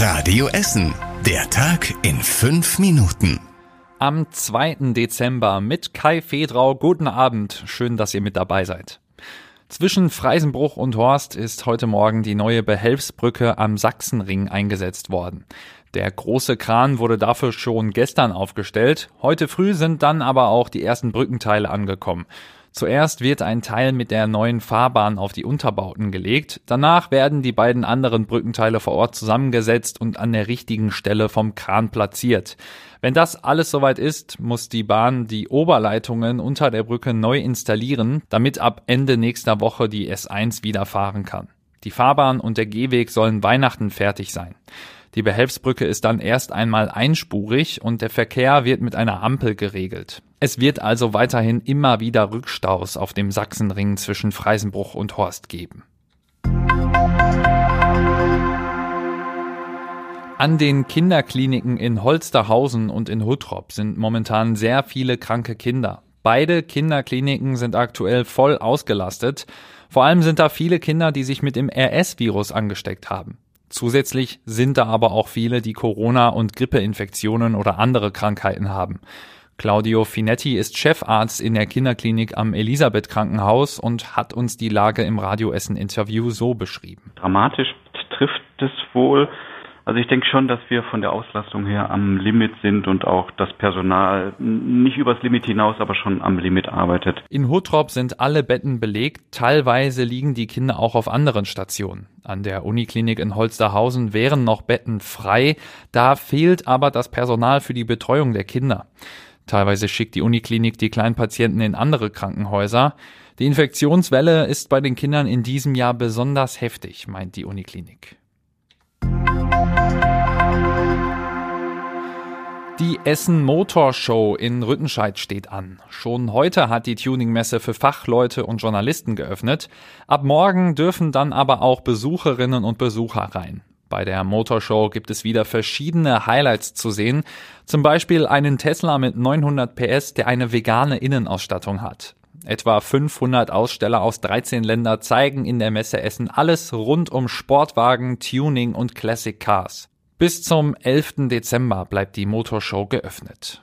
Radio Essen. Der Tag in fünf Minuten. Am 2. Dezember mit Kai Fedrau. Guten Abend. Schön, dass ihr mit dabei seid. Zwischen Freisenbruch und Horst ist heute Morgen die neue Behelfsbrücke am Sachsenring eingesetzt worden. Der große Kran wurde dafür schon gestern aufgestellt. Heute früh sind dann aber auch die ersten Brückenteile angekommen. Zuerst wird ein Teil mit der neuen Fahrbahn auf die Unterbauten gelegt. Danach werden die beiden anderen Brückenteile vor Ort zusammengesetzt und an der richtigen Stelle vom Kran platziert. Wenn das alles soweit ist, muss die Bahn die Oberleitungen unter der Brücke neu installieren, damit ab Ende nächster Woche die S1 wieder fahren kann. Die Fahrbahn und der Gehweg sollen Weihnachten fertig sein. Die Behelfsbrücke ist dann erst einmal einspurig und der Verkehr wird mit einer Ampel geregelt. Es wird also weiterhin immer wieder Rückstaus auf dem Sachsenring zwischen Freisenbruch und Horst geben. An den Kinderkliniken in Holsterhausen und in Huttrop sind momentan sehr viele kranke Kinder. Beide Kinderkliniken sind aktuell voll ausgelastet. Vor allem sind da viele Kinder, die sich mit dem RS-Virus angesteckt haben. Zusätzlich sind da aber auch viele, die Corona- und Grippeinfektionen oder andere Krankheiten haben. Claudio Finetti ist Chefarzt in der Kinderklinik am Elisabeth Krankenhaus und hat uns die Lage im Radioessen Interview so beschrieben. Dramatisch trifft es wohl also ich denke schon, dass wir von der Auslastung her am Limit sind und auch das Personal nicht übers Limit hinaus, aber schon am Limit arbeitet. In Huttrop sind alle Betten belegt. Teilweise liegen die Kinder auch auf anderen Stationen. An der Uniklinik in Holsterhausen wären noch Betten frei. Da fehlt aber das Personal für die Betreuung der Kinder. Teilweise schickt die Uniklinik die kleinen Patienten in andere Krankenhäuser. Die Infektionswelle ist bei den Kindern in diesem Jahr besonders heftig, meint die Uniklinik. Die Essen Motor Show in Rüttenscheid steht an. Schon heute hat die Tuningmesse für Fachleute und Journalisten geöffnet. Ab morgen dürfen dann aber auch Besucherinnen und Besucher rein. Bei der Motorshow gibt es wieder verschiedene Highlights zu sehen. Zum Beispiel einen Tesla mit 900 PS, der eine vegane Innenausstattung hat. Etwa 500 Aussteller aus 13 Ländern zeigen in der Messe Essen alles rund um Sportwagen, Tuning und Classic Cars. Bis zum 11. Dezember bleibt die Motorshow geöffnet.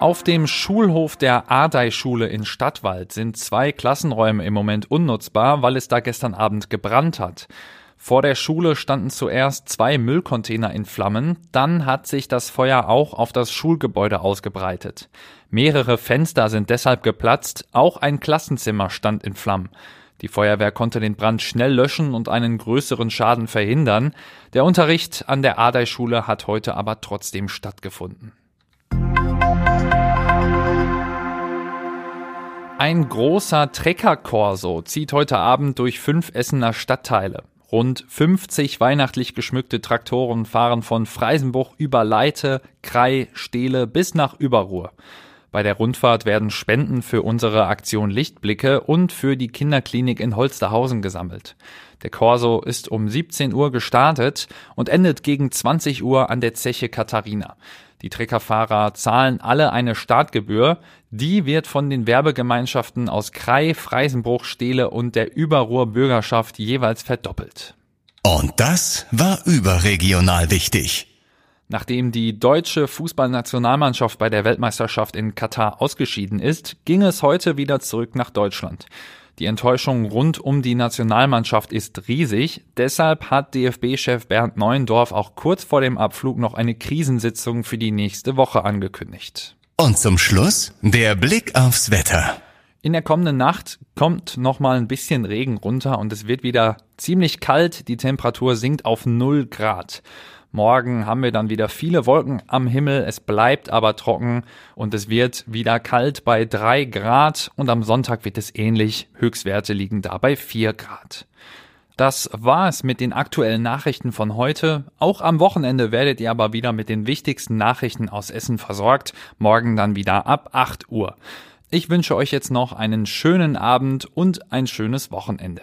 Auf dem Schulhof der Ardei-Schule in Stadtwald sind zwei Klassenräume im Moment unnutzbar, weil es da gestern Abend gebrannt hat. Vor der Schule standen zuerst zwei Müllcontainer in Flammen, dann hat sich das Feuer auch auf das Schulgebäude ausgebreitet. Mehrere Fenster sind deshalb geplatzt, auch ein Klassenzimmer stand in Flammen. Die Feuerwehr konnte den Brand schnell löschen und einen größeren Schaden verhindern. Der Unterricht an der Adei-Schule hat heute aber trotzdem stattgefunden. Ein großer Treckerkorso zieht heute Abend durch fünf Essener Stadtteile. Rund 50 weihnachtlich geschmückte Traktoren fahren von Freisenbruch über Leite, Krei, Stehle bis nach Überruhr. Bei der Rundfahrt werden Spenden für unsere Aktion Lichtblicke und für die Kinderklinik in Holsterhausen gesammelt. Der Corso ist um 17 Uhr gestartet und endet gegen 20 Uhr an der Zeche Katharina. Die Treckerfahrer zahlen alle eine Startgebühr. Die wird von den Werbegemeinschaften aus Krei, Freisenbruch, Stehle und der Überruhr Bürgerschaft jeweils verdoppelt. Und das war überregional wichtig. Nachdem die deutsche Fußballnationalmannschaft bei der Weltmeisterschaft in Katar ausgeschieden ist, ging es heute wieder zurück nach Deutschland. Die Enttäuschung rund um die Nationalmannschaft ist riesig. Deshalb hat DFB-Chef Bernd Neuendorf auch kurz vor dem Abflug noch eine Krisensitzung für die nächste Woche angekündigt. Und zum Schluss der Blick aufs Wetter. In der kommenden Nacht kommt noch mal ein bisschen Regen runter und es wird wieder ziemlich kalt. Die Temperatur sinkt auf 0 Grad. Morgen haben wir dann wieder viele Wolken am Himmel, es bleibt aber trocken und es wird wieder kalt bei drei Grad und am Sonntag wird es ähnlich. Höchstwerte liegen da bei vier Grad. Das war es mit den aktuellen Nachrichten von heute. Auch am Wochenende werdet ihr aber wieder mit den wichtigsten Nachrichten aus Essen versorgt. Morgen dann wieder ab 8 Uhr. Ich wünsche euch jetzt noch einen schönen Abend und ein schönes Wochenende.